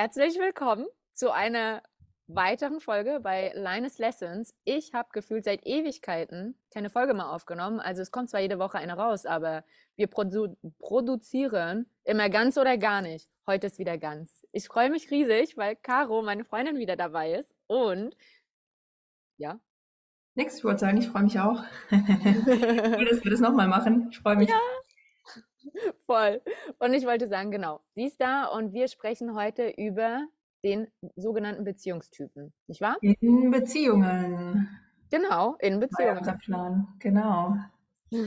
Herzlich willkommen zu einer weiteren Folge bei Linus Lessons. Ich habe gefühlt seit Ewigkeiten keine Folge mehr aufgenommen. Also es kommt zwar jede Woche eine raus, aber wir produ produzieren immer ganz oder gar nicht. Heute ist wieder ganz. Ich freue mich riesig, weil Caro, meine Freundin, wieder dabei ist. Und ja. Nix, ich wollte sagen, ich freue mich auch. Dass wir das nochmal machen. Ich freue mich. Ja, voll. Und ich wollte sagen, genau, sie ist da und wir sprechen heute über den sogenannten Beziehungstypen, nicht wahr? In Beziehungen. Genau, in Beziehungen. unser Plan. Genau. Wir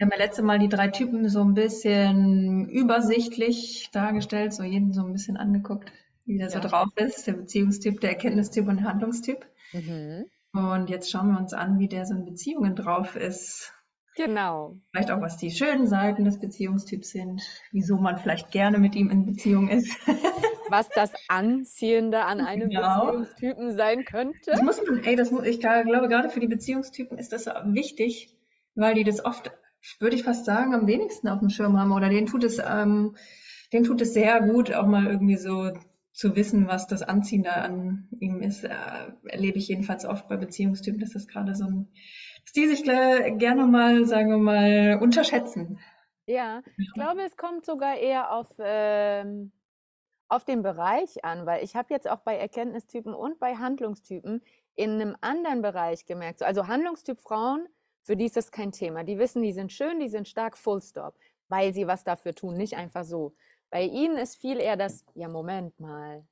haben ja letzte Mal die drei Typen so ein bisschen übersichtlich dargestellt, so jeden so ein bisschen angeguckt, wie der so Ja. drauf ist, der Beziehungstyp, der Erkenntnistyp und der Handlungstyp. Mhm. Und jetzt schauen wir uns an, wie der so in Beziehungen drauf ist. Genau. Vielleicht auch, was die schönen Seiten des Beziehungstyps sind, wieso man vielleicht gerne mit ihm in Beziehung ist. Was das Anziehende an einem Genau. Beziehungstypen sein könnte. Das muss man, ey, das muss, ich glaube, gerade für die Beziehungstypen ist das wichtig, weil die das oft, würde ich fast sagen, am wenigsten auf dem Schirm haben oder denen tut es, ähm, denen tut es sehr gut, auch mal irgendwie so zu wissen, was das Anziehende an ihm ist. Äh, erlebe ich jedenfalls oft bei Beziehungstypen, dass das gerade so ein, die sich gle- gerne mal, sagen wir mal, unterschätzen. Ja, ich glaube, es kommt sogar eher auf, ähm, auf den Bereich an, weil ich habe jetzt auch bei Erkenntnistypen und bei Handlungstypen in einem anderen Bereich gemerkt. So, Also Handlungstyp Frauen, für die ist das kein Thema. Die wissen, die sind schön, die sind stark, full stop, weil sie was dafür tun, nicht einfach so. Bei ihnen ist viel eher das, ja, Moment mal,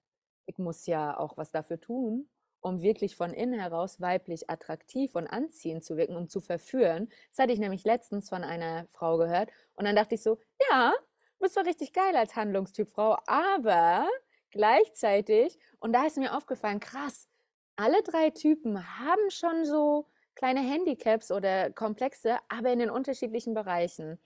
ich muss ja auch was dafür tun, um wirklich von innen heraus weiblich attraktiv und anziehend zu wirken, um zu verführen. Das hatte ich nämlich letztens von einer Frau gehört und dann dachte ich so, ja, du bist zwar richtig geil als Handlungstyp Frau, aber gleichzeitig, und da ist mir aufgefallen, krass, alle drei Typen haben schon so kleine Handicaps oder Komplexe, aber in den unterschiedlichen Bereichen.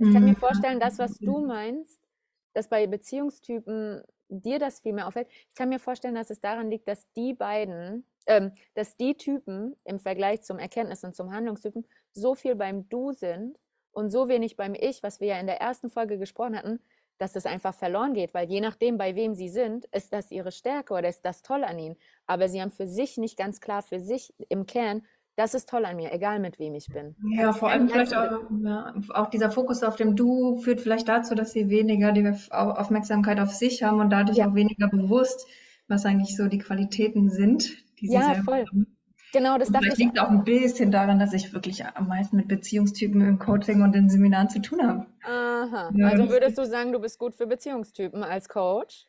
Ich kann mir Mhm. vorstellen, das, was du meinst, dass bei Beziehungstypen dir das viel mehr auffällt. Ich kann mir vorstellen, dass es daran liegt, dass die beiden, ähm, dass die Typen im Vergleich zum Erkenntnis- und zum Handlungstypen so viel beim Du sind und so wenig beim Ich, was wir ja in der ersten Folge gesprochen hatten, dass das einfach verloren geht, weil je nachdem, bei wem sie sind, ist das ihre Stärke oder ist das toll an ihnen. Aber sie haben für sich nicht ganz klar, für sich im Kern, das ist toll an mir, egal mit wem ich bin. Ja, Kannst, vor allem vielleicht auch, ja, auch dieser Fokus auf dem Du führt vielleicht dazu, dass sie weniger die Au- Aufmerksamkeit auf sich haben und dadurch ja, auch weniger bewusst, was eigentlich so die Qualitäten sind, die sie ja, voll. haben. Genau, das dachte vielleicht ich liegt auch ein bisschen daran, dass ich wirklich am meisten mit Beziehungstypen im Coaching und in Seminaren zu tun habe. Aha, Ja, also würdest du sagen, du bist gut für Beziehungstypen als Coach?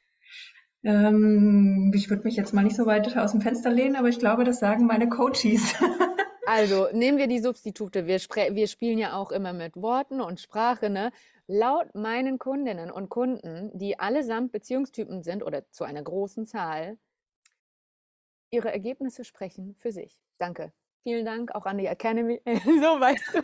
ähm, ich würde mich jetzt mal nicht so weit aus dem Fenster lehnen, aber ich glaube, das sagen meine Coaches. Also nehmen wir die Substitute. Wir, wir spielen ja auch immer mit Worten und Sprache, ne? Laut meinen Kundinnen und Kunden, die allesamt Beziehungstypen sind oder zu einer großen Zahl, ihre Ergebnisse sprechen für sich. Danke. Vielen Dank auch an die Academy. So weißt du.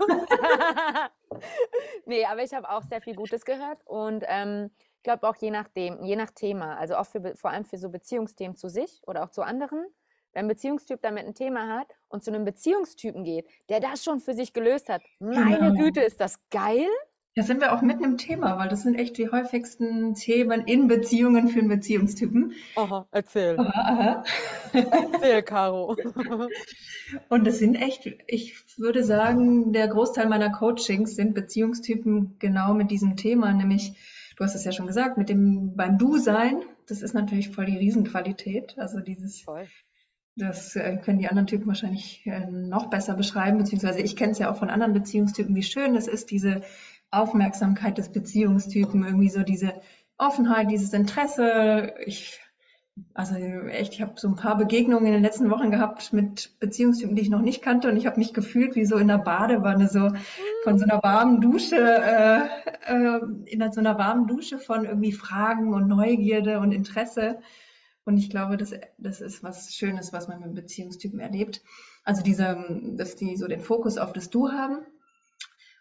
Nee, aber ich habe auch sehr viel Gutes gehört und ähm, ich glaube auch je nachdem, je nach Thema, also auch für, vor allem für so Beziehungsthemen zu sich oder auch zu anderen, wenn ein Beziehungstyp damit ein Thema hat und zu einem Beziehungstypen geht, der das schon für sich gelöst hat, meine Genau. Güte, ist das geil? Da sind wir auch mitten im Thema, weil das sind echt die häufigsten Themen in Beziehungen für einen Beziehungstypen. Aha, erzähl. Aha, aha. Erzähl, Caro. Und es sind echt, ich würde sagen, der Großteil meiner Coachings sind Beziehungstypen genau mit diesem Thema, nämlich, du hast es ja schon gesagt, mit dem beim Du-Sein. Das ist natürlich voll die Riesenqualität. Also dieses, Voll. Das äh, können die anderen Typen wahrscheinlich äh, noch besser beschreiben, beziehungsweise ich kenne es ja auch von anderen Beziehungstypen, wie schön es ist, diese Aufmerksamkeit des Beziehungstypen, irgendwie so diese Offenheit, dieses Interesse. Ich also echt, ich habe so ein paar Begegnungen in den letzten Wochen gehabt mit Beziehungstypen, die ich noch nicht kannte und ich habe mich gefühlt wie so in einer Badewanne, so von so einer warmen Dusche, äh, äh, in so einer warmen Dusche von irgendwie Fragen und Neugierde und Interesse. Und ich glaube, das, das ist was Schönes, was man mit Beziehungstypen erlebt. Also diese, dass die so den Fokus auf das Du haben.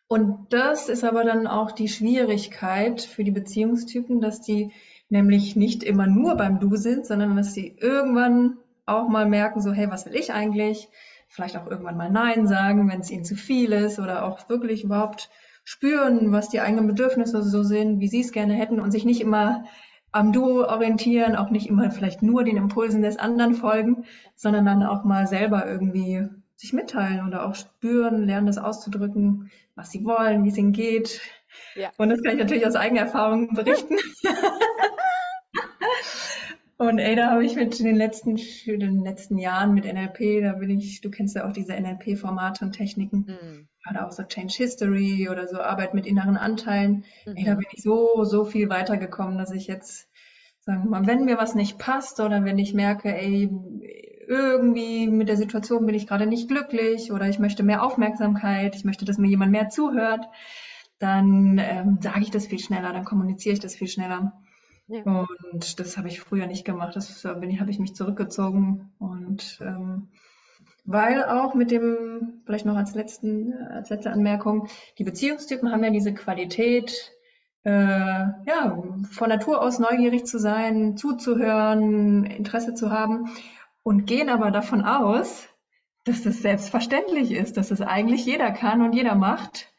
Und das ist aber dann auch die Schwierigkeit für die Beziehungstypen, dass die nämlich nicht immer nur beim Du sind, sondern dass sie irgendwann auch mal merken, so, hey, was will ich eigentlich? Vielleicht auch irgendwann mal Nein sagen, wenn es ihnen zu viel ist oder auch wirklich überhaupt spüren, was die eigenen Bedürfnisse so sind, wie sie es gerne hätten und sich nicht immer am Duo orientieren, auch nicht immer vielleicht nur den Impulsen des anderen folgen, sondern dann auch mal selber irgendwie sich mitteilen oder auch spüren, lernen das auszudrücken, was sie wollen, wie es ihnen geht. Ja. Und das kann ich natürlich aus eigener Erfahrung berichten. Und ey, da habe ich mit den letzten, den letzten Jahren mit NLP, da bin ich, du kennst ja auch diese NLP-Formate und Techniken, mhm. Gerade auch so Change History oder so Arbeit mit inneren Anteilen. Mhm. Ey, da bin ich so, so viel weitergekommen, dass ich jetzt, sagen wir mal, wenn mir was nicht passt oder wenn ich merke, ey, irgendwie mit der Situation bin ich gerade nicht glücklich oder ich möchte mehr Aufmerksamkeit, ich möchte, dass mir jemand mehr zuhört, dann ähm, sage ich das viel schneller, dann kommuniziere ich das viel schneller. Ja. Und das habe ich früher nicht gemacht. Das habe ich mich zurückgezogen. Und ähm, weil auch mit dem, vielleicht noch als, letzten, als letzte Anmerkung, die Beziehungstypen haben ja diese Qualität, äh, ja, von Natur aus neugierig zu sein, zuzuhören, Interesse zu haben und gehen aber davon aus, dass das selbstverständlich ist, dass es das eigentlich jeder kann und jeder macht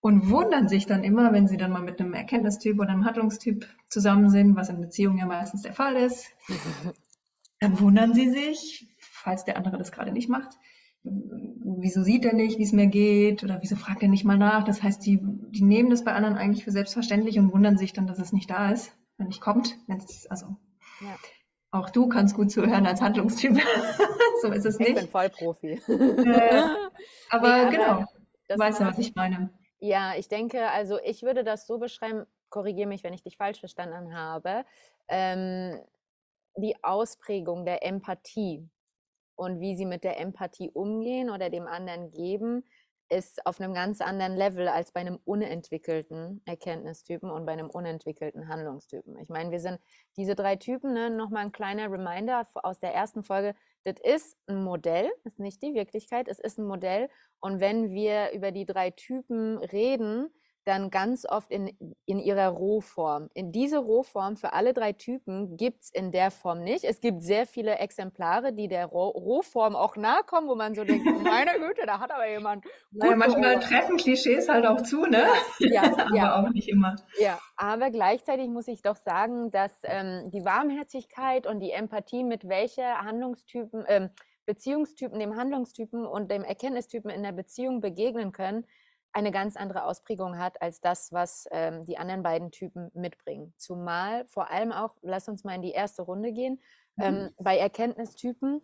und wundern sich dann immer, wenn sie dann mal mit einem Erkenntnistyp oder einem Handlungstyp zusammen sind, was in Beziehungen ja meistens der Fall ist. Dann wundern sie sich, falls der andere das gerade nicht macht. Wieso sieht er nicht, wie es mir geht? Oder wieso fragt er nicht mal nach? Das heißt, die, die nehmen das bei anderen eigentlich für selbstverständlich und wundern sich dann, dass es nicht da ist, wenn nicht kommt. also, ja. Auch du kannst gut zuhören als Handlungstyp. so ist es nicht. Ich bin Vollprofi. Äh, aber nee, genau, du weißt ja, was ich meine. Ja, ich denke, also ich würde das so beschreiben, korrigiere mich, wenn ich dich falsch verstanden habe, ähm, die Ausprägung der Empathie und wie sie mit der Empathie umgehen oder dem anderen geben, ist auf einem ganz anderen Level als bei einem unentwickelten Erkenntnistypen und bei einem unentwickelten Handlungstypen. Ich meine, wir sind diese drei Typen, ne, nochmal ein kleiner Reminder aus der ersten Folge, das ist ein Modell, ist nicht die Wirklichkeit, es ist ein Modell. Und wenn wir über die drei Typen reden, dann ganz oft in, in ihrer Rohform. In diese Rohform für alle drei Typen gibt es in der Form nicht. Es gibt sehr viele Exemplare, die der Roh Rohform auch nahe kommen, wo man so denkt, meine Güte, da hat aber jemand. Naja, manchmal treffen Klischees halt auch zu, ne? Ja, aber ja. auch nicht immer. Ja, aber gleichzeitig muss ich doch sagen, dass ähm, die Warmherzigkeit und die Empathie, mit welcher Handlungstypen, ähm, Beziehungstypen dem Handlungstypen und dem Erkenntnistypen in der Beziehung begegnen können, eine ganz andere Ausprägung hat als das, was ähm, die anderen beiden Typen mitbringen. Zumal vor allem auch, lass uns mal in die erste Runde gehen, ähm, mhm. ähm, bei Erkenntnistypen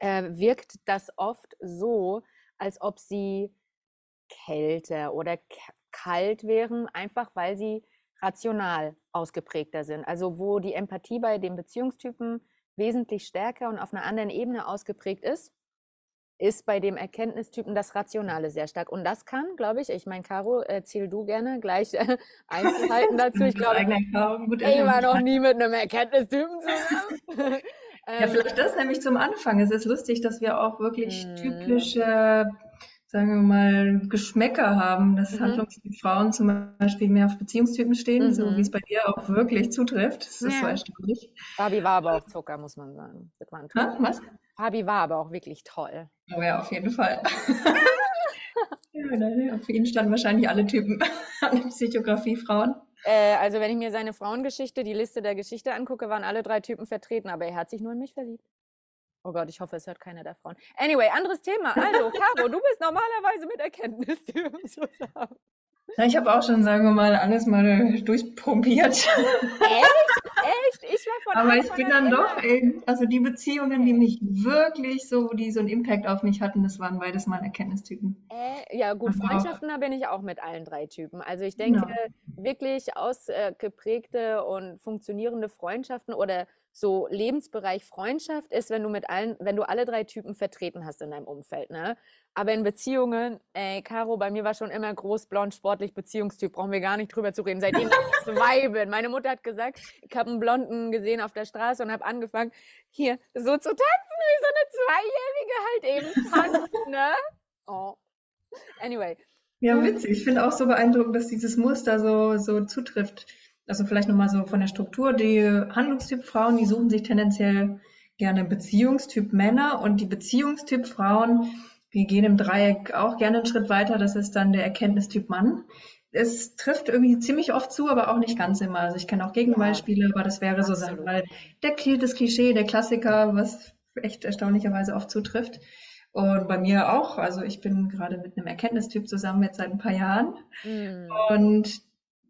äh, wirkt das oft so, als ob sie kälter oder kalt wären, einfach weil sie rational ausgeprägter sind. Also wo die Empathie bei den Beziehungstypen wesentlich stärker und auf einer anderen Ebene ausgeprägt ist, ist bei dem Erkenntnistypen das Rationale sehr stark. Und das kann, glaube ich, ich meine, Caro, erzähl du gerne gleich äh, Einzelheiten dazu. Ich glaube, ich war noch nie mit einem Erkenntnistypen zusammen. ja, vielleicht das nämlich zum Anfang. Es ist lustig, dass wir auch wirklich mhm. typische, sagen wir mal, Geschmäcker haben, dass mhm. Handlungstyp-Frauen zum Beispiel mehr auf Beziehungstypen stehen, mhm. so wie es bei dir auch wirklich zutrifft. Das ist ja. so erstaunlich. Fabi war aber auch Zucker, muss man sagen. Das war ein ha, was? Fabi war aber auch wirklich toll. Oh ja, auf jeden Fall. ja, auf ihn standen wahrscheinlich alle Typen an Psychografie Frauen. Äh, also wenn ich mir seine Frauengeschichte, die Liste der Geschichte angucke, waren alle drei Typen vertreten, aber er hat sich nur in mich verliebt. Oh Gott, ich hoffe, es hört keiner der Frauen. Anyway, anderes Thema. Also, Caro, du bist normalerweise mit Erkenntnistypen zusammen. Ja, ich habe auch schon, sagen wir mal, alles mal durchprobiert. Echt? Echt? Ich war von Aber ich bin dann doch, ey, also die Beziehungen, die mich wirklich so, die so einen Impact auf mich hatten, das waren beides mal Erkenntnistypen. Äh, ja, gut, also Freundschaften, da bin ich auch mit allen drei Typen. Also ich denke, ja. wirklich ausgeprägte und funktionierende Freundschaften oder so Lebensbereich Freundschaft ist, wenn du mit allen, wenn du alle drei Typen vertreten hast in deinem Umfeld, ne? Aber in Beziehungen, ey, Caro, bei mir war schon immer groß, blond, sportlich, Beziehungstyp, brauchen wir gar nicht drüber zu reden. Seitdem ich zwei bin. Meine Mutter hat gesagt, ich habe einen Blonden gesehen auf der Straße und habe angefangen, hier so zu tanzen, wie so eine Zweijährige halt eben tanzt, ne? Oh. Anyway. Ja, witzig. Ich finde auch so beeindruckend, dass dieses Muster so, so zutrifft also vielleicht nochmal so von der Struktur, die Handlungstyp Frauen, die suchen sich tendenziell gerne Beziehungstyp Männer und die Beziehungstyp Frauen, die gehen im Dreieck auch gerne einen Schritt weiter, das ist dann der Erkenntnistyp Mann. es trifft irgendwie ziemlich oft zu, aber auch nicht ganz immer. Also ich kenne auch Gegenbeispiele, aber das wäre so Sachen, weil der, das Klischee, der Klassiker, was echt erstaunlicherweise oft zutrifft. Und bei mir auch. Also ich bin gerade mit einem Erkenntnistyp zusammen jetzt seit ein paar Jahren. Mhm. Und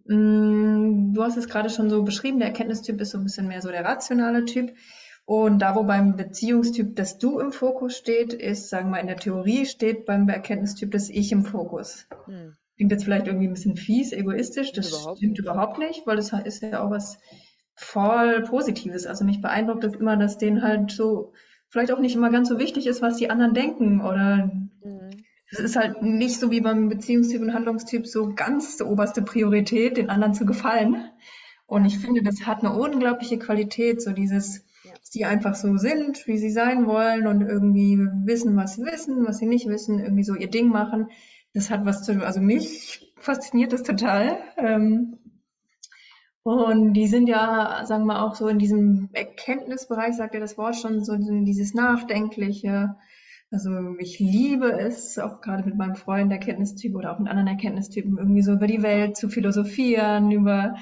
mh, mm, du hast es gerade schon so beschrieben, der Erkenntnistyp ist so ein bisschen mehr so der rationale Typ. Und da, wo beim Beziehungstyp das Du im Fokus steht, ist, sagen wir mal, in der Theorie steht beim Erkenntnistyp das Ich im Fokus. Mhm. Klingt jetzt vielleicht irgendwie ein bisschen fies, egoistisch. Das überhaupt stimmt nicht. überhaupt nicht, weil das ist ja auch was voll Positives. Also mich beeindruckt das immer, dass denen halt so vielleicht auch nicht immer ganz so wichtig ist, was die anderen denken oder mhm. es ist halt nicht so wie beim Beziehungstyp und Handlungstyp so ganz die oberste Priorität, den anderen zu gefallen. Und ich finde, das hat eine unglaubliche Qualität, so dieses, die einfach so sind, wie sie sein wollen und irgendwie wissen, was sie wissen, was sie nicht wissen, irgendwie so ihr Ding machen das hat was zu, also mich fasziniert das total. Ähm, und die sind ja, sagen wir auch so in diesem Erkenntnisbereich, sagt ja das Wort schon, so dieses Nachdenkliche. Also ich liebe es, auch gerade mit meinem Freund Erkenntnistyp oder auch mit anderen Erkenntnistypen, irgendwie so über die Welt zu philosophieren, über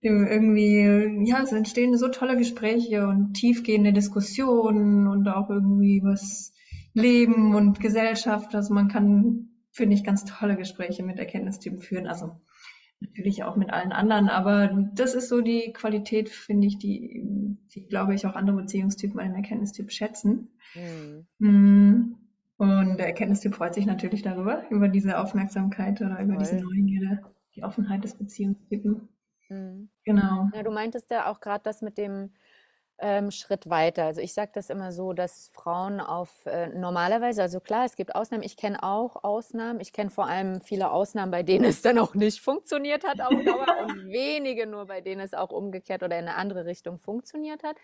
irgendwie, ja, es entstehen so tolle Gespräche und tiefgehende Diskussionen und auch irgendwie was Leben und Gesellschaft. Also man kann finde ich, ganz tolle Gespräche mit Erkenntnistypen führen. Also natürlich auch mit allen anderen, aber das ist so die Qualität, finde ich, die, die glaube ich, auch andere Beziehungstypen einen Erkenntnistyp schätzen. Mhm. Und der Erkenntnistyp freut sich natürlich darüber, über diese Aufmerksamkeit oder über Voll. diese Neugierde, die Offenheit des Beziehungstypen. Mhm. Genau. Ja, du meintest ja auch gerade das mit dem ähm, Schritt weiter. Also ich sage das immer so, dass Frauen auf äh, normalerweise, also klar, es gibt Ausnahmen, ich kenne auch Ausnahmen, ich kenne vor allem viele Ausnahmen, bei denen es dann auch nicht funktioniert hat auf Dauer und wenige nur, bei denen es auch umgekehrt oder in eine andere Richtung funktioniert hat.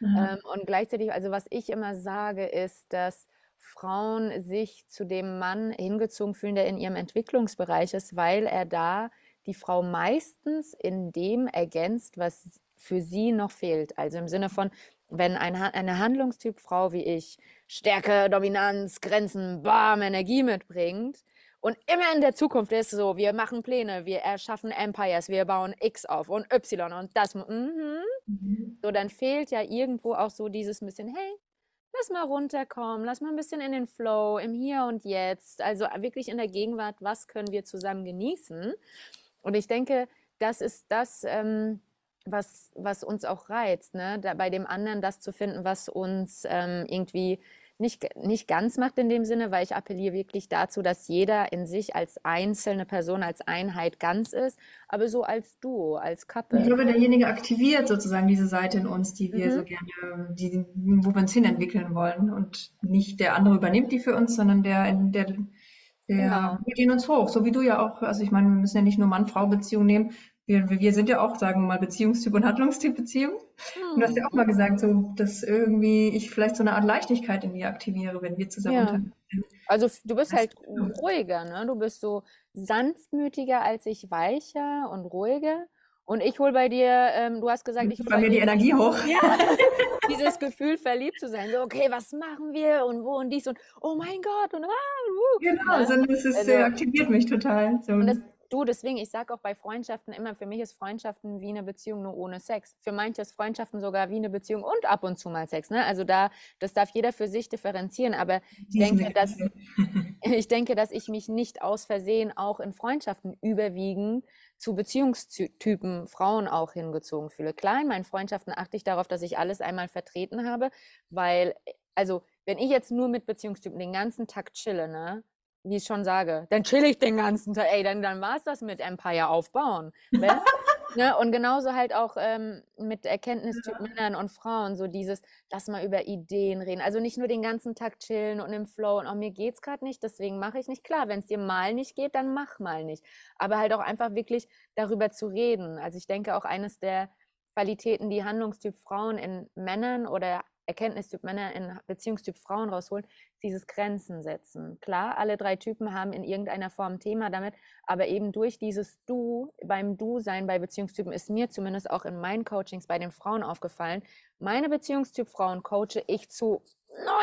Mhm. Ähm, und gleichzeitig, also was ich immer sage, ist, dass Frauen sich zu dem Mann hingezogen fühlen, der in ihrem Entwicklungsbereich ist, weil er da die Frau meistens in dem ergänzt, was für sie noch fehlt. Also im Sinne von, wenn ein, eine Handlungstyp Frau wie ich Stärke, Dominanz, Grenzen, Bam, Energie mitbringt und immer in der Zukunft ist so, wir machen Pläne, wir erschaffen Empires, wir bauen X auf und Y und das, mhm. Mhm. so dann fehlt ja irgendwo auch so dieses bisschen, hey, lass mal runterkommen, lass mal ein bisschen in den Flow, im Hier und Jetzt, also wirklich in der Gegenwart, was können wir zusammen genießen? Und ich denke, das ist das, ähm, was, was uns auch reizt, ne? Da, bei dem anderen das zu finden, was uns ähm, irgendwie nicht, nicht ganz macht in dem Sinne, weil ich appelliere wirklich dazu, dass jeder in sich als einzelne Person, als Einheit ganz ist, aber so als Duo, als Couple. Ich glaube, derjenige aktiviert sozusagen diese Seite in uns, die wir mhm. so gerne, die, wo wir uns hinentwickeln wollen und nicht der andere übernimmt die für uns, sondern der, der, der genau. wir gehen uns hoch, so wie du ja auch, also ich meine, wir müssen ja nicht nur Mann-Frau-Beziehung nehmen, wir, wir sind ja auch, sagen wir mal, Beziehungstyp und Handlungstyp Beziehung. Hm. Und du hast ja auch mal gesagt, so, dass irgendwie ich vielleicht so eine Art Leichtigkeit in mir aktiviere, wenn wir zusammen ja. sind. Also du bist halt ruhiger, ne? Du bist so sanftmütiger als ich, weicher und ruhiger. Und ich hole bei dir, ähm, du hast gesagt, ich hole bei mir die Energie hoch. Ja, dieses Gefühl, verliebt zu sein. So, okay, was machen wir und wo und dies und oh mein Gott und ah, uh, Genau, ne? also das ist, also, aktiviert mich total. So. Und das Du, deswegen, ich sage auch bei Freundschaften immer, für mich ist Freundschaften wie eine Beziehung nur ohne Sex. Für manche ist Freundschaften sogar wie eine Beziehung und ab und zu mal Sex. Ne? Also da, das darf jeder für sich differenzieren. Aber ich denke, dass, ich denke, dass ich mich nicht aus Versehen auch in Freundschaften überwiegend zu Beziehungstypen Frauen auch hingezogen fühle. Klar, in meinen Freundschaften achte ich darauf, dass ich alles einmal vertreten habe, weil, also, wenn ich jetzt nur mit Beziehungstypen den ganzen Tag chille, ne, wie ich schon sage, dann chill ich den ganzen Tag. Ey, dann, dann war es das mit Empire aufbauen. Wenn, ne? Und genauso halt auch ähm, mit Erkenntnistyp Männern und Frauen, so dieses, lass mal über Ideen reden. Also nicht nur den ganzen Tag chillen und im Flow und auch mir geht's gerade nicht, deswegen mache ich nicht. Klar, wenn es dir mal nicht geht, dann mach mal nicht. Aber halt auch einfach wirklich darüber zu reden. Also ich denke auch eines der Qualitäten, die Handlungstyp Frauen in Männern oder Erkenntnistyp Männer in Beziehungstyp Frauen rausholen, dieses Grenzen setzen. Klar, alle drei Typen haben in irgendeiner Form ein Thema damit, aber eben durch dieses Du, beim Du-Sein bei Beziehungstypen ist mir zumindest auch in meinen Coachings bei den Frauen aufgefallen, meine Beziehungstyp Frauen coache ich zu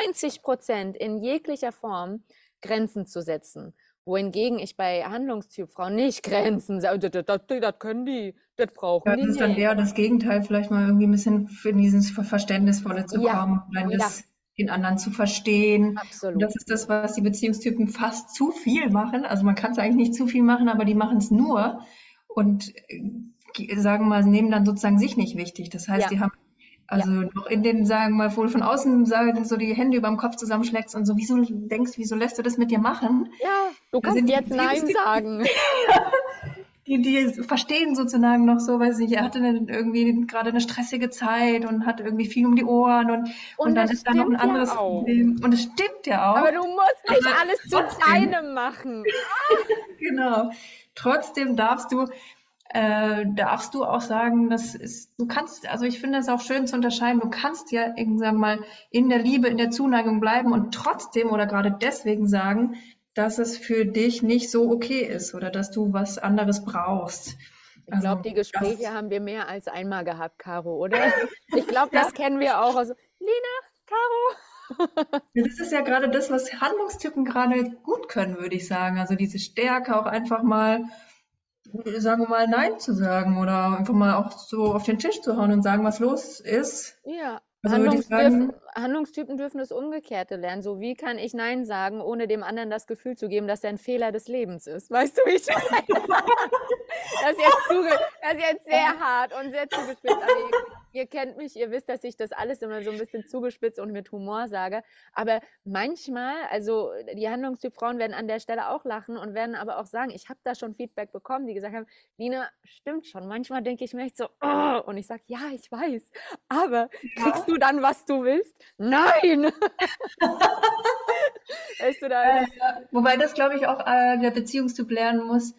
90 Prozent in jeglicher Form Grenzen zu setzen Wohingegen ich bei Handlungstypfrauen nicht Grenzen sage, das, das, das können die, das brauchen Ja, die das ist dann eher das Gegenteil, vielleicht mal irgendwie ein bisschen in dieses Ver- Verständnisvolle zu Ja, kommen, ja, das, den anderen zu verstehen. Und absolut. das ist das, was die Beziehungstypen fast zu viel machen. Also man kann es eigentlich nicht zu viel machen, aber die machen es nur und äh, ge- sagen mal, nehmen dann sozusagen sich nicht wichtig. Das heißt, Ja, die haben ja, also noch in den, sagen wir mal, wohl von außen so die Hände über dem Kopf zusammenschlägst und so, wieso denkst, wieso lässt du das mit dir machen? ja, du kannst sind die jetzt Nein Beziehungstypen sagen. Die, die verstehen sozusagen noch so, weiß nicht, er hatte eine, irgendwie gerade eine stressige Zeit und hat irgendwie viel um die Ohren und, und Und dann ist da noch ein ja anderes auch. Problem. Und es stimmt ja Aber auch, du musst nicht aber alles zu trotzdem, deinem machen. genau, trotzdem darfst du, äh, darfst du auch sagen, das ist, du kannst, also ich finde es auch schön zu unterscheiden, du kannst ja irgendwann mal in der Liebe, in der Zuneigung bleiben und trotzdem oder gerade deswegen sagen, dass es für dich nicht so okay ist oder dass du was anderes brauchst. Ich glaube, Also die das, Gespräche haben wir mehr als einmal gehabt, Caro, oder? Ich glaube, das kennen wir auch. Also, Lina, Caro. Das ist ja gerade das, was Handlungstypen gerade gut können, würde ich sagen. Also diese Stärke auch einfach mal, sagen wir mal, Nein zu sagen oder einfach mal auch so auf den Tisch zu hauen und sagen, was los ist. Ja, Also würde ich Handlungs dürfen, sagen, Handlungstypen dürfen das Umgekehrte lernen. So, wie kann ich Nein sagen, ohne dem anderen das Gefühl zu geben, dass er ein Fehler des Lebens ist? Weißt du, wie ich meine? Das ist jetzt, zuge das ist jetzt sehr hart und sehr zugespitzt. Ihr, kennt mich, ihr wisst, dass ich das alles immer so ein bisschen zugespitzt und mit Humor sage. Aber manchmal, also die Handlungstyp-Frauen werden an der Stelle auch lachen und werden aber auch sagen, ich habe da schon Feedback bekommen, die gesagt haben, Lina, stimmt schon. Manchmal denke ich mir echt so, oh, und ich sage, ja, ich weiß, aber kriegst ja, du dann, was du willst? Nein! Weißt du, da äh, wobei das, glaube ich, auch äh, der Beziehungstyp lernen muss,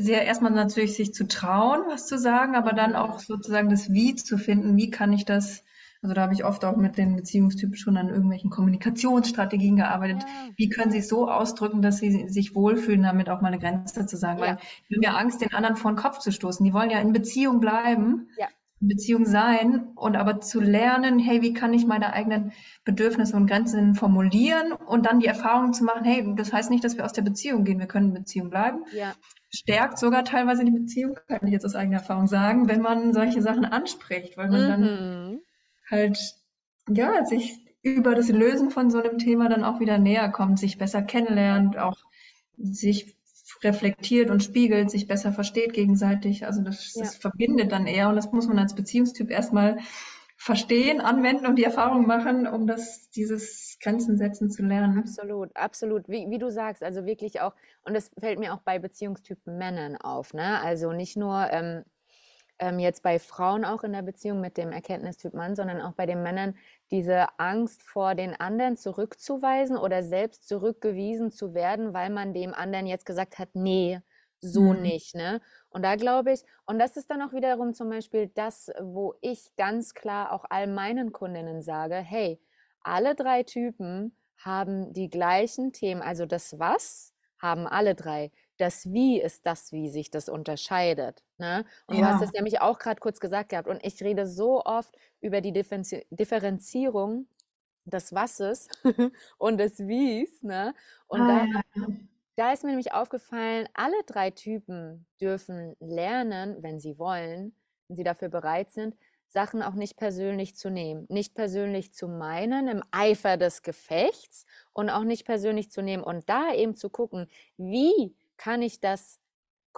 sehr erstmal natürlich sich zu trauen, was zu sagen, aber dann auch mhm. sozusagen das Wie zu finden. Wie kann ich das, also da habe ich oft auch mit den Beziehungstypen schon an irgendwelchen Kommunikationsstrategien gearbeitet. Ja, Wie können sie es so ausdrücken, dass sie sich wohlfühlen, damit auch mal eine Grenze zu sagen? Weil ja, die haben ja Angst, den anderen vor den Kopf zu stoßen. Die wollen ja in Beziehung bleiben, ja, in Beziehung sein und aber zu lernen, hey, wie kann ich meine eigenen Bedürfnisse und Grenzen formulieren und dann die Erfahrung zu machen, hey, das heißt nicht, dass wir aus der Beziehung gehen, wir können in Beziehung bleiben ja, stärkt sogar teilweise die Beziehung, kann ich jetzt aus eigener Erfahrung sagen, wenn man solche Sachen anspricht, weil man dann mhm. halt, ja, sich über das Lösen von so einem Thema dann auch wieder näher kommt, sich besser kennenlernt, auch sich reflektiert und spiegelt, sich besser versteht gegenseitig. Also das, Ja, das verbindet dann eher und das muss man als Beziehungstyp erstmal verstehen, anwenden und die Erfahrung machen, um das, dieses Grenzen setzen zu lernen. absolut, absolut. Wie, wie du sagst, also wirklich auch, und das fällt mir auch bei Beziehungstypen Männern auf, ne? Also nicht nur ähm, ähm, jetzt bei Frauen auch in der Beziehung mit dem Erkenntnistyp Mann, sondern auch bei den Männern diese Angst vor den anderen zurückzuweisen oder selbst zurückgewiesen zu werden, weil man dem anderen jetzt gesagt hat, nee, so Hm. nicht, ne? Und da glaube ich, und das ist dann auch wiederum zum Beispiel das, wo ich ganz klar auch all meinen Kundinnen sage, hey, alle drei Typen haben die gleichen Themen, also das Was haben alle drei. Das Wie ist das, wie sich das unterscheidet. Ne? Und du hast es Ja, nämlich auch gerade kurz gesagt gehabt. Und ich rede so oft über die Differenzi Differenzierung des Wasses und des Wies. Ne? Und ah, da, ja, da ist mir nämlich aufgefallen, alle drei Typen dürfen lernen, wenn sie wollen, wenn sie dafür bereit sind, Sachen auch nicht persönlich zu nehmen, nicht persönlich zu meinen im Eifer des Gefechts und auch nicht persönlich zu nehmen und da eben zu gucken, wie kann ich das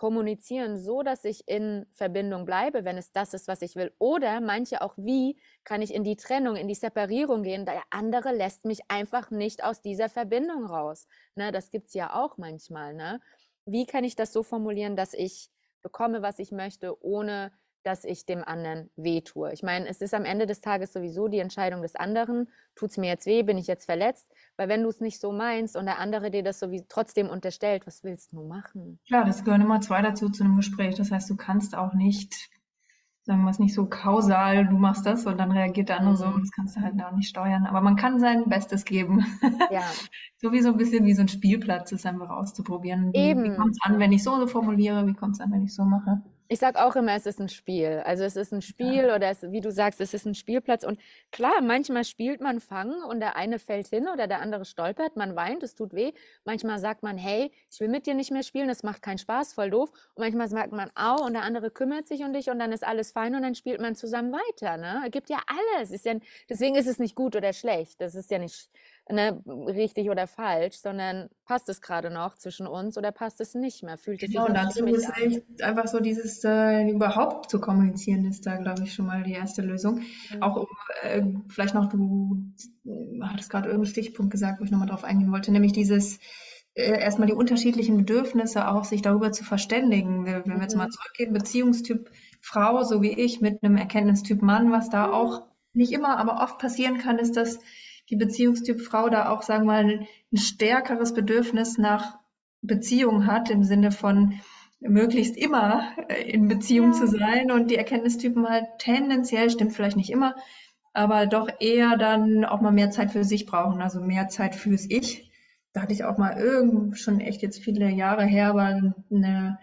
kommunizieren, so dass ich in Verbindung bleibe, wenn es das ist, was ich will. Oder manche auch, wie kann ich in die Trennung, in die Separierung gehen, der andere lässt mich einfach nicht aus dieser Verbindung raus. Ne, das gibt es ja auch manchmal. Ne? Wie kann ich das so formulieren, dass ich bekomme, was ich möchte, ohne dass ich dem anderen weh tue. Ich meine, es ist am Ende des Tages sowieso die Entscheidung des anderen. Tut es mir jetzt weh? Bin ich jetzt verletzt? Weil wenn du es nicht so meinst und der andere dir das so wie trotzdem unterstellt, was willst du machen? klar, das gehören immer zwei dazu zu einem Gespräch. Das heißt, du kannst auch nicht, sagen wir es nicht so kausal, du machst das und dann reagiert der andere so. Mhm. Das kannst du halt auch nicht steuern. Aber man kann sein Bestes geben. Ja, So wie so ein bisschen wie so ein Spielplatz, das einfach auszuprobieren. Wie, wie kommt eben. es an, wenn ich so, so formuliere? Wie kommt es an, wenn ich so mache? Ich sage auch immer, es ist ein Spiel. Also es ist ein Spiel ja. oder es, wie du sagst, es ist ein Spielplatz. Und klar, manchmal spielt man Fangen und der eine fällt hin oder der andere stolpert, man weint, es tut weh. Manchmal sagt man, hey, ich will mit dir nicht mehr spielen, das macht keinen Spaß, voll doof. Und manchmal sagt man, au, und der andere kümmert sich um dich und dann ist alles fein und dann spielt man zusammen weiter. Ne? Es gibt ja alles. Ist ja, deswegen ist es nicht gut oder schlecht. Das ist ja nicht ne, richtig oder falsch, sondern passt es gerade noch zwischen uns oder passt es nicht mehr? Fühlt es genau, sich dazu ist echt einfach so dieses äh, überhaupt zu kommunizieren, ist da, glaube ich, schon mal die erste Lösung. Mhm. Auch äh, vielleicht noch, du äh, hattest gerade irgendeinen Stichpunkt gesagt, wo ich nochmal drauf eingehen wollte, nämlich dieses äh, erstmal die unterschiedlichen Bedürfnisse auch sich darüber zu verständigen. Wenn wir jetzt mal mhm. zurückgehen, Beziehungstyp Frau, so wie ich, mit einem Erkenntnistyp Mann, was da mhm. auch nicht immer, aber oft passieren kann, ist, dass die Beziehungstyp Frau da auch, sagen wir mal, ein stärkeres Bedürfnis nach Beziehung hat, im Sinne von möglichst immer äh, in Beziehung ja. zu sein und die Erkenntnistypen halt tendenziell, stimmt vielleicht nicht immer, aber doch eher dann auch mal mehr Zeit für sich brauchen, also mehr Zeit fürs Ich. Da hatte ich auch mal irgend schon echt jetzt viele Jahre her, aber eine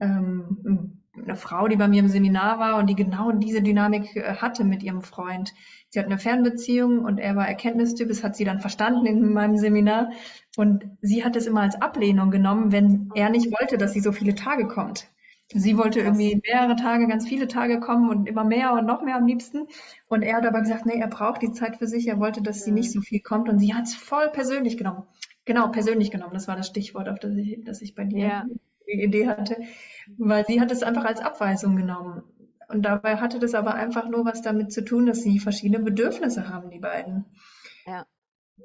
ähm, eine Frau, die bei mir im Seminar war und die genau diese Dynamik äh, hatte mit ihrem Freund. Sie hat eine Fernbeziehung und er war Erkenntnistyp, das hat sie dann verstanden in meinem Seminar. Und sie hat es immer als Ablehnung genommen, wenn er nicht wollte, dass sie so viele Tage kommt. Sie wollte irgendwie mehrere Tage, ganz viele Tage kommen und immer mehr und noch mehr am liebsten. Und er hat aber gesagt, nee, er braucht die Zeit für sich. Er wollte, dass sie nicht so viel kommt. Und sie hat es voll persönlich genommen. Genau, persönlich genommen. Das war das Stichwort, auf das ich, das ich bei dir ja. Die Idee hatte weil sie hat es einfach als Abweisung genommen. Und dabei hatte das aber einfach nur was damit zu tun, dass sie verschiedene Bedürfnisse haben, die beiden. Ja.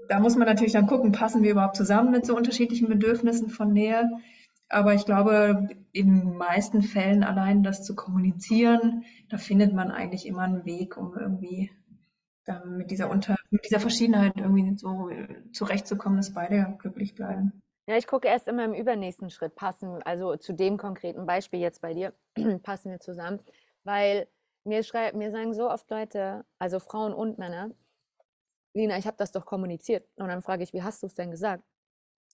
Da muss man natürlich dann gucken, passen wir überhaupt zusammen mit so unterschiedlichen Bedürfnissen von Nähe. Aber ich glaube, in den meisten Fällen allein das zu kommunizieren, da findet man eigentlich immer einen Weg, um irgendwie mit dieser, Unter mit dieser Verschiedenheit irgendwie so zurechtzukommen, dass beide glücklich bleiben. Ja, ich gucke erst immer im übernächsten Schritt, passen, also zu dem konkreten Beispiel jetzt bei dir, passen wir zusammen, weil mir, schrei mir sagen so oft Leute, also Frauen und Männer, Lina, ich habe das doch kommuniziert. Und dann frage ich, wie hast du es denn gesagt?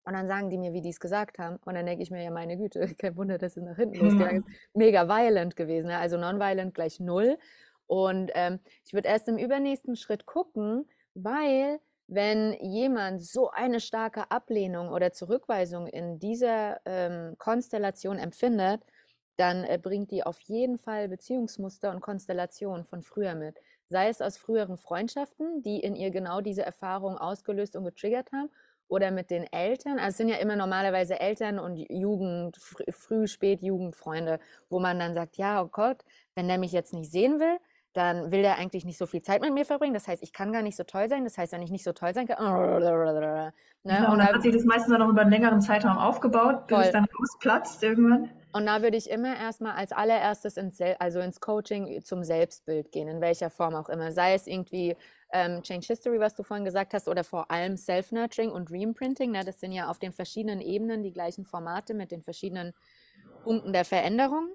Und dann sagen die mir, wie die es gesagt haben. Und dann denke ich mir, ja, meine Güte, kein Wunder, dass es nach hinten losgegangen ist. Mega violent gewesen. Ne? Also non-violent gleich null. Und ähm, ich würde erst im übernächsten Schritt gucken, weil wenn jemand so eine starke Ablehnung oder Zurückweisung in dieser ähm, Konstellation empfindet, dann äh, bringt die auf jeden Fall Beziehungsmuster und Konstellationen von früher mit. Sei es aus früheren Freundschaften, die in ihr genau diese Erfahrung ausgelöst und getriggert haben, oder mit den Eltern. Also es sind ja immer normalerweise Eltern und Jugend, Früh-, Spät-Jugendfreunde, wo man dann sagt, ja, oh Gott, wenn der mich jetzt nicht sehen will, dann will er eigentlich nicht so viel Zeit mit mir verbringen. Das heißt, ich kann gar nicht so toll sein. Das heißt, wenn ich nicht so toll sein kann. Ne? Genau, und dann hat sich das meistens dann noch über einen längeren Zeitraum aufgebaut, bis voll. es dann ausplatzt irgendwann. Und da würde ich immer erstmal als allererstes ins, also ins Coaching zum Selbstbild gehen, in welcher Form auch immer. Sei es irgendwie ähm, Change History, was du vorhin gesagt hast, oder vor allem Self-Nurturing und Reimprinting. Ne? Das sind ja auf den verschiedenen Ebenen die gleichen Formate mit den verschiedenen Punkten der Veränderung.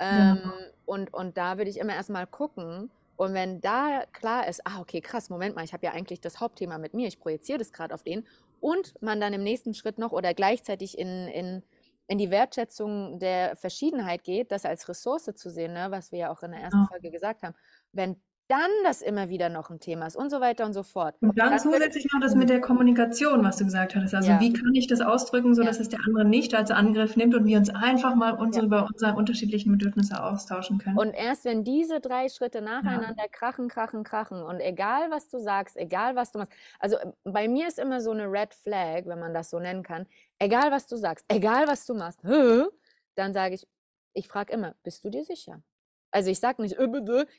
Ähm, ja. und, und da würde ich immer erstmal gucken. Und wenn da klar ist, ah, okay, krass, Moment mal, ich habe ja eigentlich das Hauptthema mit mir, ich projiziere das gerade auf den. Und man dann im nächsten Schritt noch oder gleichzeitig in, in, in die Wertschätzung der Verschiedenheit geht, das als Ressource zu sehen, ne, was wir ja auch in der ersten ja. Folge gesagt haben. Wenn dann das immer wieder noch ein Thema ist und so weiter und so fort. Und dann, dann zusätzlich noch das mit der Kommunikation, was du gesagt hattest. Also ja. wie kann ich das ausdrücken, so dass ja. es der andere nicht als Angriff nimmt und wir uns einfach mal unsere, ja. über unsere unterschiedlichen Bedürfnisse austauschen können. Und erst wenn diese drei Schritte nacheinander krachen, krachen, krachen und egal was du sagst, egal was du machst, also äh, bei mir ist immer so eine Red Flag, wenn man das so nennen kann, egal was du sagst, egal was du machst, dann sage ich, ich frage immer, bist du dir sicher? Also ich sag nicht,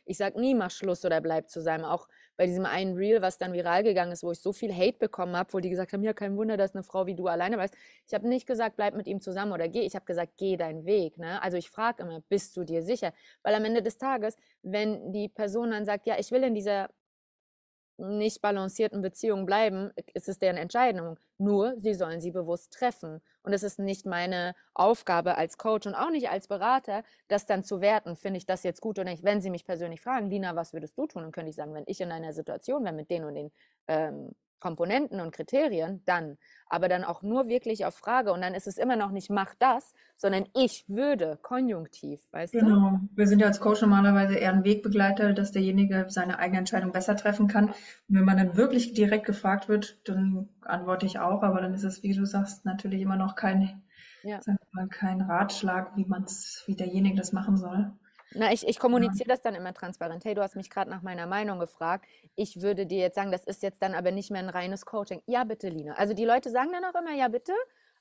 ich sag nie, mach Schluss oder bleib zusammen. Auch bei diesem einen Reel, was dann viral gegangen ist, wo ich so viel Hate bekommen habe, wo die gesagt haben, ja, kein Wunder, dass eine Frau wie du alleine weißt. Ich habe nicht gesagt, bleib mit ihm zusammen oder geh. Ich habe gesagt, geh deinen Weg. Ne? Also ich frage immer, bist du dir sicher? Weil am Ende des Tages, wenn die Person dann sagt, ja, ich will in dieser nicht balancierten Beziehungen bleiben, ist es deren Entscheidung. Nur, sie sollen sie bewusst treffen. Und es ist nicht meine Aufgabe als Coach und auch nicht als Berater, das dann zu werten, finde ich das jetzt gut oder nicht. Wenn sie mich persönlich fragen, Lina, was würdest du tun? Dann könnte ich sagen, wenn ich in einer Situation wäre mit den und den ähm, Komponenten und Kriterien, dann. Aber dann auch nur wirklich auf Frage. Und dann ist es immer noch nicht mach das, sondern ich würde, konjunktiv, weißt genau. du? Genau. Wir sind ja als Coach normalerweise eher ein Wegbegleiter, dass derjenige seine eigene Entscheidung besser treffen kann. Und wenn man dann wirklich direkt gefragt wird, dann antworte ich auch. Aber dann ist es, wie du sagst, natürlich immer noch kein, ja. mal, kein Ratschlag, wie man es, wie derjenige das machen soll. Na, ich, ich kommuniziere das dann immer transparent. Hey, du hast mich gerade nach meiner Meinung gefragt. Ich würde dir jetzt sagen, das ist jetzt dann aber nicht mehr ein reines Coaching. Ja, bitte, Lina. Also die Leute sagen dann auch immer, ja, bitte.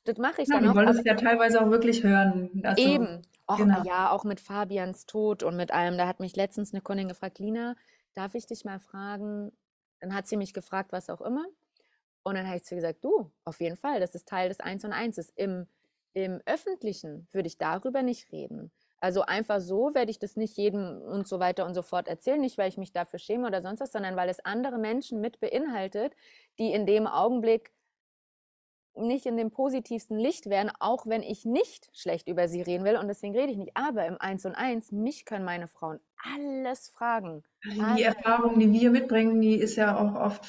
Das mache ich ja, dann auch. Die wollen es ja teilweise auch wirklich hören. Also, eben. Och, genau. Ja, auch mit Fabians Tod und mit allem. Da hat mich letztens eine Kundin gefragt, Lina, darf ich dich mal fragen? Dann hat sie mich gefragt, was auch immer. Und dann habe ich zu ihr gesagt, du, auf jeden Fall, das ist Teil des Eins und Einses. Im, Im Öffentlichen würde ich darüber nicht reden. Also einfach so werde ich das nicht jedem und so weiter und so fort erzählen, nicht weil ich mich dafür schäme oder sonst was, sondern weil es andere Menschen mit beinhaltet, die in dem Augenblick nicht in dem positivsten Licht wären, auch wenn ich nicht schlecht über sie reden will und deswegen rede ich nicht. Aber im Eins und Eins, mich können meine Frauen alles fragen. Die alles. Erfahrung, die wir mitbringen, die ist ja auch oft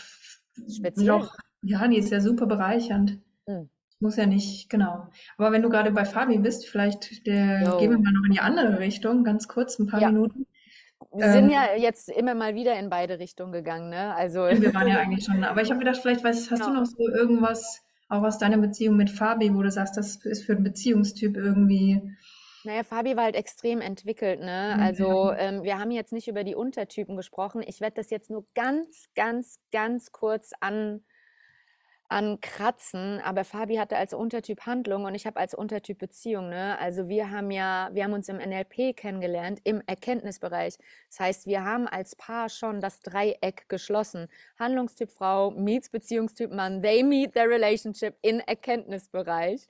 Speziell. noch, ja, die ist ja super bereichernd. Mhm. Muss ja nicht, genau. Aber wenn du gerade bei Fabi bist, vielleicht der, gehen wir mal noch in die andere Richtung, ganz kurz, ein paar ja. Minuten. Wir sind ähm, ja jetzt immer mal wieder in beide Richtungen gegangen, ne? Also wir waren ja eigentlich schon. Aber ich habe gedacht, vielleicht weißt, hast genau. du noch so irgendwas, auch aus deiner Beziehung mit Fabi, wo du sagst, das ist für einen Beziehungstyp irgendwie. Naja, Fabi war halt extrem entwickelt, ne? Mhm. Also ähm, wir haben jetzt nicht über die Untertypen gesprochen. Ich werde das jetzt nur ganz, ganz, ganz kurz an an Kratzen, aber Fabi hatte als Untertyp Handlung und ich habe als Untertyp Beziehung. Ne? Also wir haben ja, wir haben uns im NLP kennengelernt, im Erkenntnisbereich. Das heißt, wir haben als Paar schon das Dreieck geschlossen. Handlungstyp Frau meets Beziehungstyp Mann. They meet their relationship in Erkenntnisbereich.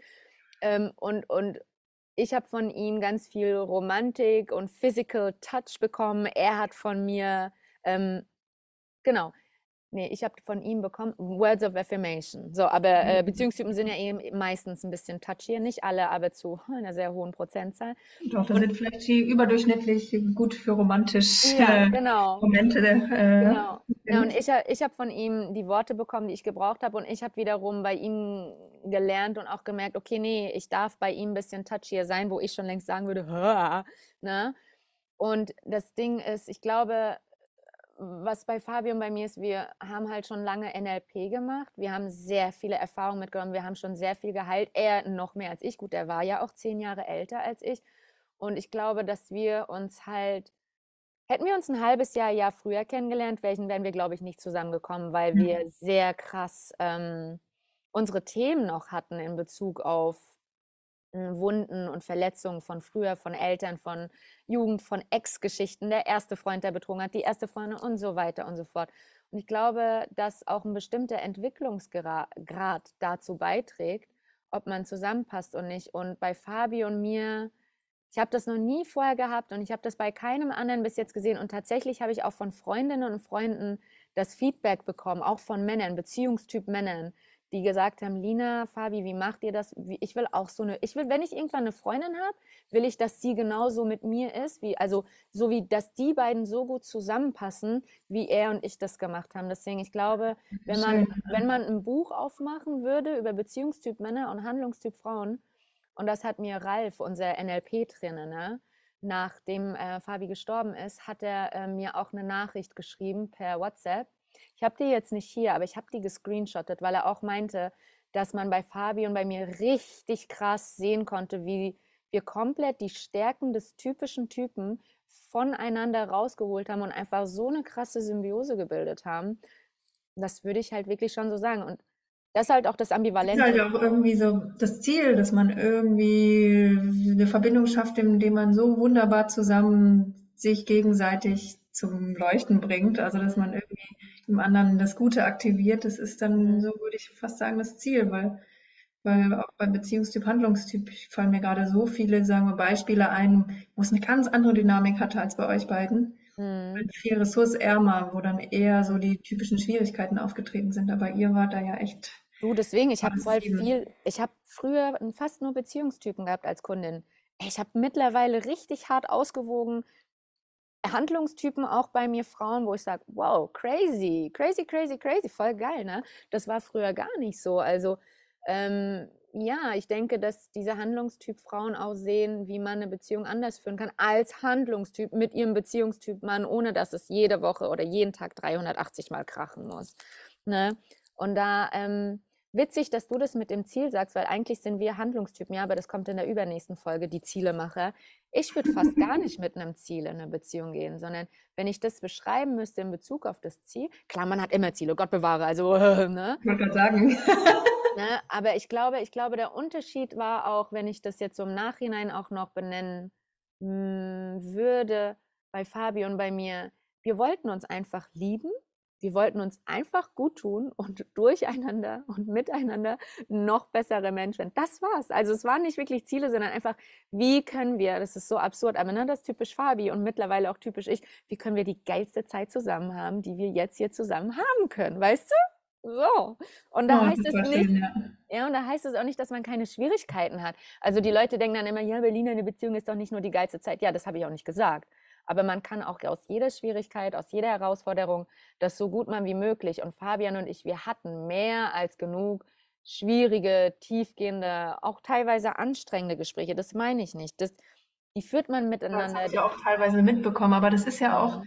Ähm, und, und ich habe von ihm ganz viel Romantik und Physical Touch bekommen. Er hat von mir, ähm, genau, Nee, ich habe von ihm bekommen Words of Affirmation. So, aber äh, mhm. Beziehungstypen sind ja eben meistens ein bisschen touchier, nicht alle, aber zu einer sehr hohen Prozentzahl. Doch, da sind vielleicht die überdurchschnittlich gut für romantische ja, genau. Momente. Äh, genau. Ja, und ich, ich habe von ihm die Worte bekommen, die ich gebraucht habe und ich habe wiederum bei ihm gelernt und auch gemerkt, okay, nee, ich darf bei ihm ein bisschen touchier sein, wo ich schon längst sagen würde, Hör! ne? Und das Ding ist, ich glaube, was bei Fabio und bei mir ist, wir haben halt schon lange NLP gemacht. Wir haben sehr viele Erfahrungen mitgenommen. Wir haben schon sehr viel geheilt. Er noch mehr als ich. Gut, er war ja auch zehn Jahre älter als ich. Und ich glaube, dass wir uns halt, hätten wir uns ein halbes Jahr, Jahr früher kennengelernt, welchen wären wir, glaube ich, nicht zusammengekommen, weil wir sehr krass ähm, unsere Themen noch hatten in Bezug auf Wunden und Verletzungen von früher, von Eltern, von Jugend, von Ex-Geschichten, der erste Freund, der betrogen hat, die erste Freundin und so weiter und so fort. Und ich glaube, dass auch ein bestimmter Entwicklungsgrad dazu beiträgt, ob man zusammenpasst und nicht. Und bei Fabi und mir, ich habe das noch nie vorher gehabt und ich habe das bei keinem anderen bis jetzt gesehen. Und tatsächlich habe ich auch von Freundinnen und Freunden das Feedback bekommen, auch von Männern, Beziehungstyp Männern, die gesagt haben, Lina, Fabi, wie macht ihr das? Ich will auch so eine, ich will, wenn ich irgendwann eine Freundin habe, will ich, dass sie genauso mit mir ist, wie, also so wie, dass die beiden so gut zusammenpassen, wie er und ich das gemacht haben. Deswegen, ich glaube, wenn man, wenn man ein Buch aufmachen würde über Beziehungstyp Männer und Handlungstyp Frauen, und das hat mir Ralf, unser NLP-Trainer, ne, nachdem äh, Fabi gestorben ist, hat er äh, mir auch eine Nachricht geschrieben per WhatsApp ich habe die jetzt nicht hier, aber ich habe die gescreenshottet, weil er auch meinte, dass man bei Fabi und bei mir richtig krass sehen konnte, wie wir komplett die Stärken des typischen Typen voneinander rausgeholt haben und einfach so eine krasse Symbiose gebildet haben. Das würde ich halt wirklich schon so sagen. Und das ist halt auch das Ambivalente. Das ist halt auch irgendwie so das Ziel, dass man irgendwie eine Verbindung schafft, indem man so wunderbar zusammen sich gegenseitig zum Leuchten bringt. Also dass man irgendwie im anderen das Gute aktiviert, das ist dann, mhm. so würde ich fast sagen, das Ziel, weil, weil auch beim Beziehungstyp, Handlungstyp fallen mir gerade so viele, sagen wir, Beispiele ein, wo es eine ganz andere Dynamik hatte als bei euch beiden. Mhm. Viel ressourcenärmer, wo dann eher so die typischen Schwierigkeiten aufgetreten sind. Aber ihr wart da ja echt. Du, deswegen, ich habe voll viel, ich habe früher fast nur Beziehungstypen gehabt als Kundin. Ich habe mittlerweile richtig hart ausgewogen, Handlungstypen auch bei mir Frauen, wo ich sage, wow, crazy, crazy, crazy, crazy, voll geil, ne? Das war früher gar nicht so. Also ähm, ja, ich denke, dass diese Handlungstyp Frauen auch sehen, wie man eine Beziehung anders führen kann, als Handlungstyp mit ihrem Beziehungstyp Mann, ohne dass es jede Woche oder jeden Tag 380 Mal krachen muss. Ne? Und da ähm, witzig, dass du das mit dem Ziel sagst, weil eigentlich sind wir Handlungstypen, ja, aber das kommt in der übernächsten Folge, die Zielemacher. Ich würde fast gar nicht mit einem Ziel in eine Beziehung gehen, sondern wenn ich das beschreiben müsste in Bezug auf das Ziel, klar, man hat immer Ziele, Gott bewahre, also, ne? Ich wollte gerade sagen. Ne? Aber ich glaube, ich glaube, der Unterschied war auch, wenn ich das jetzt so im Nachhinein auch noch benennen hm, würde, bei Fabi und bei mir, wir wollten uns einfach lieben wir wollten uns einfach gut tun und durcheinander und miteinander noch bessere Menschen. Das war's. Also es waren nicht wirklich Ziele, sondern einfach, wie können wir, das ist so absurd, aber ne, das ist typisch Fabi und mittlerweile auch typisch ich, wie können wir die geilste Zeit zusammen haben, die wir jetzt hier zusammen haben können, weißt du? So. Und da oh, heißt es nicht, schön, ja. ja. und da heißt es auch nicht, dass man keine Schwierigkeiten hat. Also die Leute denken dann immer, ja, Berlin, eine Beziehung ist doch nicht nur die geilste Zeit. Ja, das habe ich auch nicht gesagt. Aber man kann auch aus jeder Schwierigkeit, aus jeder Herausforderung das so gut machen wie möglich. Und Fabian und ich, wir hatten mehr als genug schwierige, tiefgehende, auch teilweise anstrengende Gespräche. Das meine ich nicht. Das, die führt man miteinander. Das habe ich auch teilweise mitbekommen, aber das ist ja auch.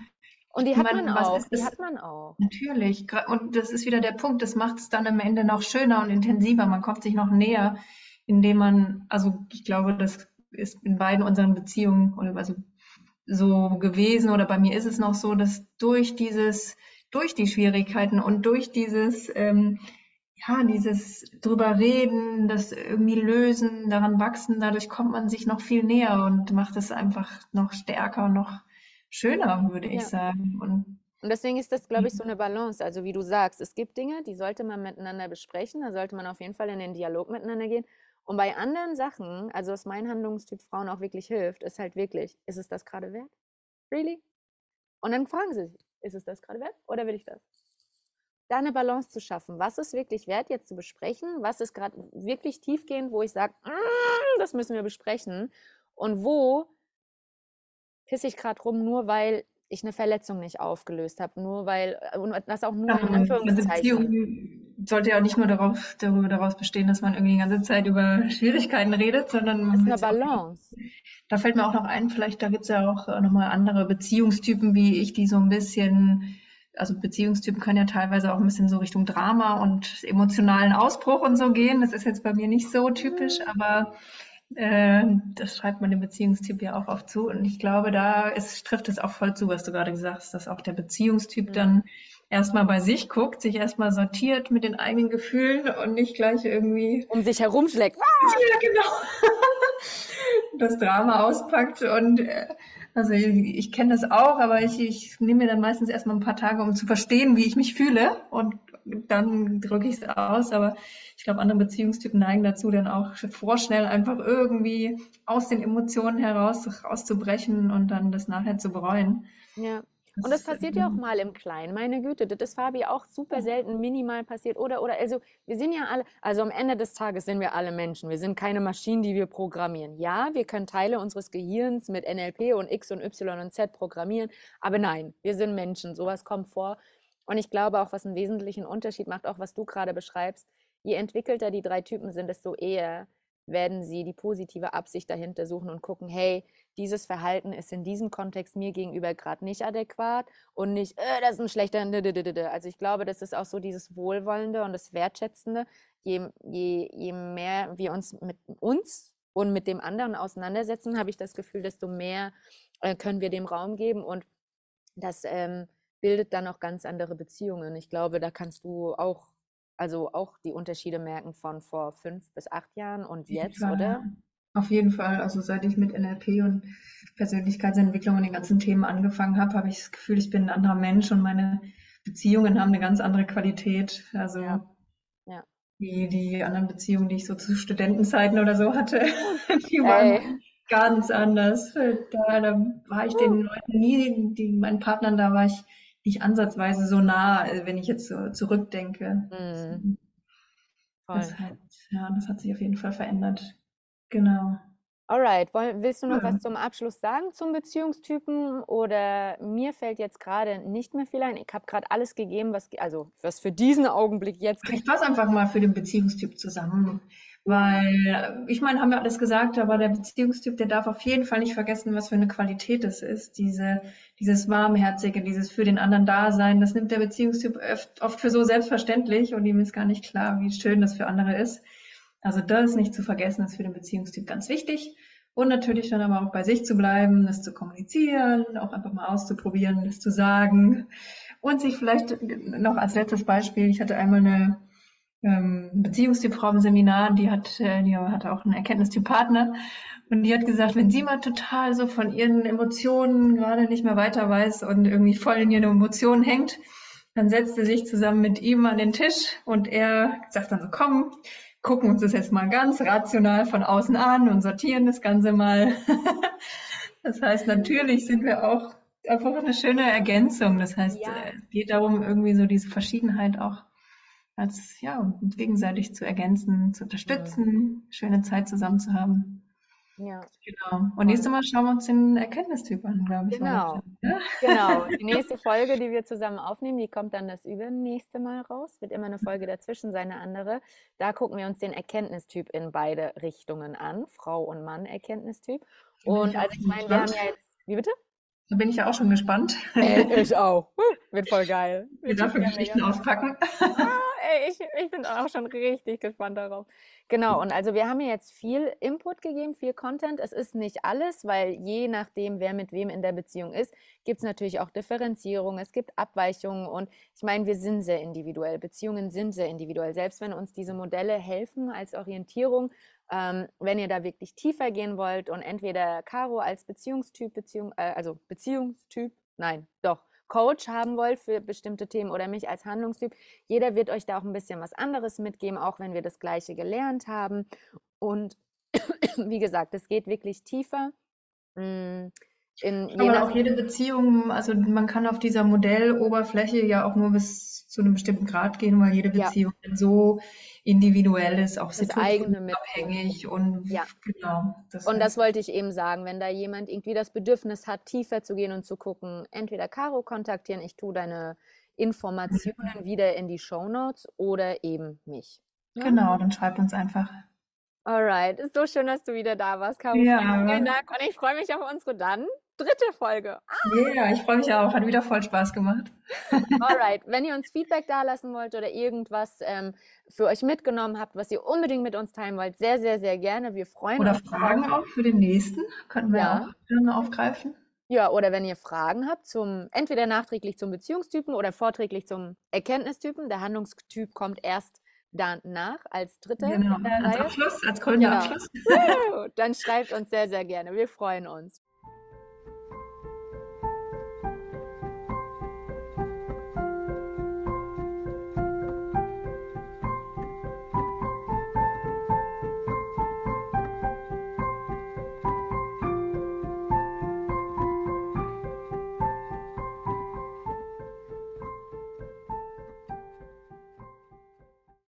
Und die hat man, man auch. Die hat man auch. Natürlich. Und das ist wieder der Punkt, das macht es dann am Ende noch schöner und intensiver. Man kommt sich noch näher, indem man, also ich glaube, das ist in beiden unseren Beziehungen, oder also so gewesen oder bei mir ist es noch so, dass durch dieses, durch die Schwierigkeiten und durch dieses, ähm, ja, dieses drüber reden, das irgendwie lösen, daran wachsen, dadurch kommt man sich noch viel näher und macht es einfach noch stärker und noch schöner, würde ich sagen. Und und deswegen ist das, glaube ich, so eine Balance. Also wie du sagst, es gibt Dinge, die sollte man miteinander besprechen. Da sollte man auf jeden Fall in den Dialog miteinander gehen. Und bei anderen Sachen, also was mein Handlungstyp Frauen auch wirklich hilft, ist halt wirklich, ist es das gerade wert? Really? Und dann fragen sie sich, ist es das gerade wert oder will ich das? Da eine Balance zu schaffen. Was ist wirklich wert, jetzt zu besprechen? Was ist gerade wirklich tiefgehend, wo ich sage, mm, das müssen wir besprechen? Und wo pisse ich gerade rum, nur weil ich eine Verletzung nicht aufgelöst habe, nur weil, äh, und das auch nur in ähm, Anführungszeichen. Sollte ja auch nicht nur darauf, darüber, daraus bestehen, dass man irgendwie die ganze Zeit über Schwierigkeiten redet, sondern man ist eine Balance. Auch, da fällt mir auch noch ein, vielleicht da gibt es ja auch äh, nochmal andere Beziehungstypen wie ich, die so ein bisschen, also Beziehungstypen können ja teilweise auch ein bisschen so Richtung Drama und emotionalen Ausbruch und so gehen. Das ist jetzt bei mir nicht so typisch, mhm. aber äh, das schreibt man dem Beziehungstyp ja auch oft zu. Und ich glaube, da ist, trifft es auch voll zu, was du gerade gesagt hast, dass auch der Beziehungstyp mhm. dann erstmal bei sich guckt, sich erstmal sortiert mit den eigenen Gefühlen und nicht gleich irgendwie um sich herumschlägt. Ja, genau. das Drama auspackt und äh, also ich, ich kenne das auch, aber ich, ich nehme mir dann meistens erstmal ein paar Tage, um zu verstehen, wie ich mich fühle und dann drücke ich es aus. Aber ich glaube, andere Beziehungstypen neigen dazu, dann auch vorschnell einfach irgendwie aus den Emotionen heraus rauszubrechen und dann das nachher zu bereuen. Ja. Und das passiert ja auch mal im Kleinen. Meine Güte, das ist Fabi auch super selten minimal passiert. Oder, oder, also, wir sind ja alle, also am Ende des Tages sind wir alle Menschen. Wir sind keine Maschinen, die wir programmieren. Ja, wir können Teile unseres Gehirns mit NLP und X und Y und Z programmieren. Aber nein, wir sind Menschen. Sowas kommt vor. Und ich glaube auch, was einen wesentlichen Unterschied macht, auch was du gerade beschreibst, je entwickelter die drei Typen sind, desto eher werden sie die positive Absicht dahinter suchen und gucken, hey, dieses Verhalten ist in diesem Kontext mir gegenüber gerade nicht adäquat und nicht, äh, das ist ein schlechter. Also ich glaube, das ist auch so dieses Wohlwollende und das Wertschätzende. Je, je, je mehr wir uns mit uns und mit dem anderen auseinandersetzen, habe ich das Gefühl, desto mehr äh, können wir dem Raum geben und das ähm, bildet dann auch ganz andere Beziehungen. Ich glaube, da kannst du auch, also auch die Unterschiede merken von vor fünf bis acht Jahren und jetzt, Fall, oder? Auf jeden Fall. Also seit ich mit NLP und Persönlichkeitsentwicklung und den ganzen Themen angefangen habe, habe ich das Gefühl, ich bin ein anderer Mensch und meine Beziehungen haben eine ganz andere Qualität. Also ja. Ja. Die, die anderen Beziehungen, die ich so zu Studentenzeiten oder so hatte, die waren Ey. ganz anders. Da, da war ich den Leuten nie, die, meinen Partnern, da war ich nicht ansatzweise so nah, äh, wenn ich jetzt so zurückdenke. Mhm. Das, hat, ja, das hat sich auf jeden Fall verändert. Genau. Alright, willst du noch was Ja. zum Abschluss sagen zum Beziehungstypen oder mir fällt jetzt gerade nicht mehr viel ein. Ich habe gerade alles gegeben, was also, was für diesen Augenblick jetzt Ich fasse einfach mal für den Beziehungstyp zusammen, weil ich meine, haben wir alles gesagt, aber der Beziehungstyp, der darf auf jeden Fall nicht vergessen, was für eine Qualität es ist. Diese, dieses Warmherzige, dieses für den anderen Dasein, das nimmt der Beziehungstyp oft, oft für so selbstverständlich und ihm ist gar nicht klar, wie schön das für andere ist. Also das nicht zu vergessen, ist für den Beziehungstyp ganz wichtig. Und natürlich dann aber auch bei sich zu bleiben, das zu kommunizieren, auch einfach mal auszuprobieren, das zu sagen. Und sich vielleicht noch als letztes Beispiel, ich hatte einmal eine ähm, Beziehungstypfrau im Seminar, die hat, äh, die hatte auch einen Erkenntnistyp-Partner und die hat gesagt, wenn sie mal total so von ihren Emotionen gerade nicht mehr weiter weiß und irgendwie voll in ihren Emotionen hängt, dann setzt sie sich zusammen mit ihm an den Tisch und er sagt dann so, komm, gucken uns das jetzt mal ganz rational von außen an und sortieren das Ganze mal. Das heißt, natürlich sind wir auch einfach eine schöne Ergänzung. Das heißt, Ja. äh, es geht darum, irgendwie so diese Verschiedenheit auch als, ja, uns gegenseitig zu ergänzen, zu unterstützen, schöne Zeit zusammen zu haben. Ja, Genau. Und nächstes Mal schauen wir uns den Erkenntnistyp an, glaube ich. genau. Plan, ja? Genau. Die nächste Folge, die wir zusammen aufnehmen, die kommt dann das übernächste Mal raus. Wird immer eine Folge dazwischen sein, eine andere. Da gucken wir uns den Erkenntnistyp in beide Richtungen an, Frau und Mann Erkenntnistyp. Und ich also ich meine, wir haben ja jetzt, wie bitte? Da bin ich ja auch schon gespannt, Äh, ich auch. Wird voll geil. wir mega, Geschichten auspacken. Ah, ich, ich bin auch schon richtig gespannt darauf. Genau, und also wir haben hier jetzt viel Input gegeben, viel Content. Es ist nicht alles, weil je nachdem, wer mit wem in der Beziehung ist, gibt es natürlich auch Differenzierung, es gibt Abweichungen und ich meine, wir sind sehr individuell. Beziehungen sind sehr individuell. Selbst wenn uns diese Modelle helfen als Orientierung, ähm, wenn ihr da wirklich tiefer gehen wollt und entweder Caro als Beziehungstyp, Beziehung, äh, also Beziehungstyp, nein, doch, Coach haben wollt für bestimmte Themen oder mich als Handlungstyp, jeder wird euch da auch ein bisschen was anderes mitgeben, auch wenn wir das Gleiche gelernt haben. Und wie gesagt, es geht wirklich tiefer. In, Aber auch jede Beziehung, also man kann auf dieser Modelloberfläche ja auch nur bis zu einem bestimmten Grad gehen, weil jede Ja. Beziehung so individuell ist, auch situationsabhängig und Ja. genau. Das Und das wollte ich eben sagen, wenn da jemand irgendwie das Bedürfnis hat, tiefer zu gehen und zu gucken, entweder Caro kontaktieren, ich tue deine Informationen wieder in die Shownotes oder eben mich. Ja? genau, dann schreibt uns einfach. Alright, ist so schön, dass du wieder da warst, Caro. Ja. Vielen, vielen Dank und ich freue mich auf unsere dann dritte Folge. Ja, ich freue mich auch. Hat wieder voll Spaß gemacht. Alright, wenn ihr uns Feedback dalassen wollt oder irgendwas ähm, für euch mitgenommen habt, was ihr unbedingt mit uns teilen wollt, sehr, sehr, sehr gerne. Wir freuen Oder uns Fragen drauf. auch für den nächsten. Könnten wir Ja. auch dann aufgreifen. Ja, oder wenn ihr Fragen habt zum entweder nachträglich zum Beziehungstypen oder vorträglich zum Erkenntnistypen. Der Handlungstyp kommt erst danach als dritter Genau. Als Reihe. Abschluss, als krönender Genau. Abschluss. Dann schreibt uns sehr, sehr gerne. Wir freuen uns.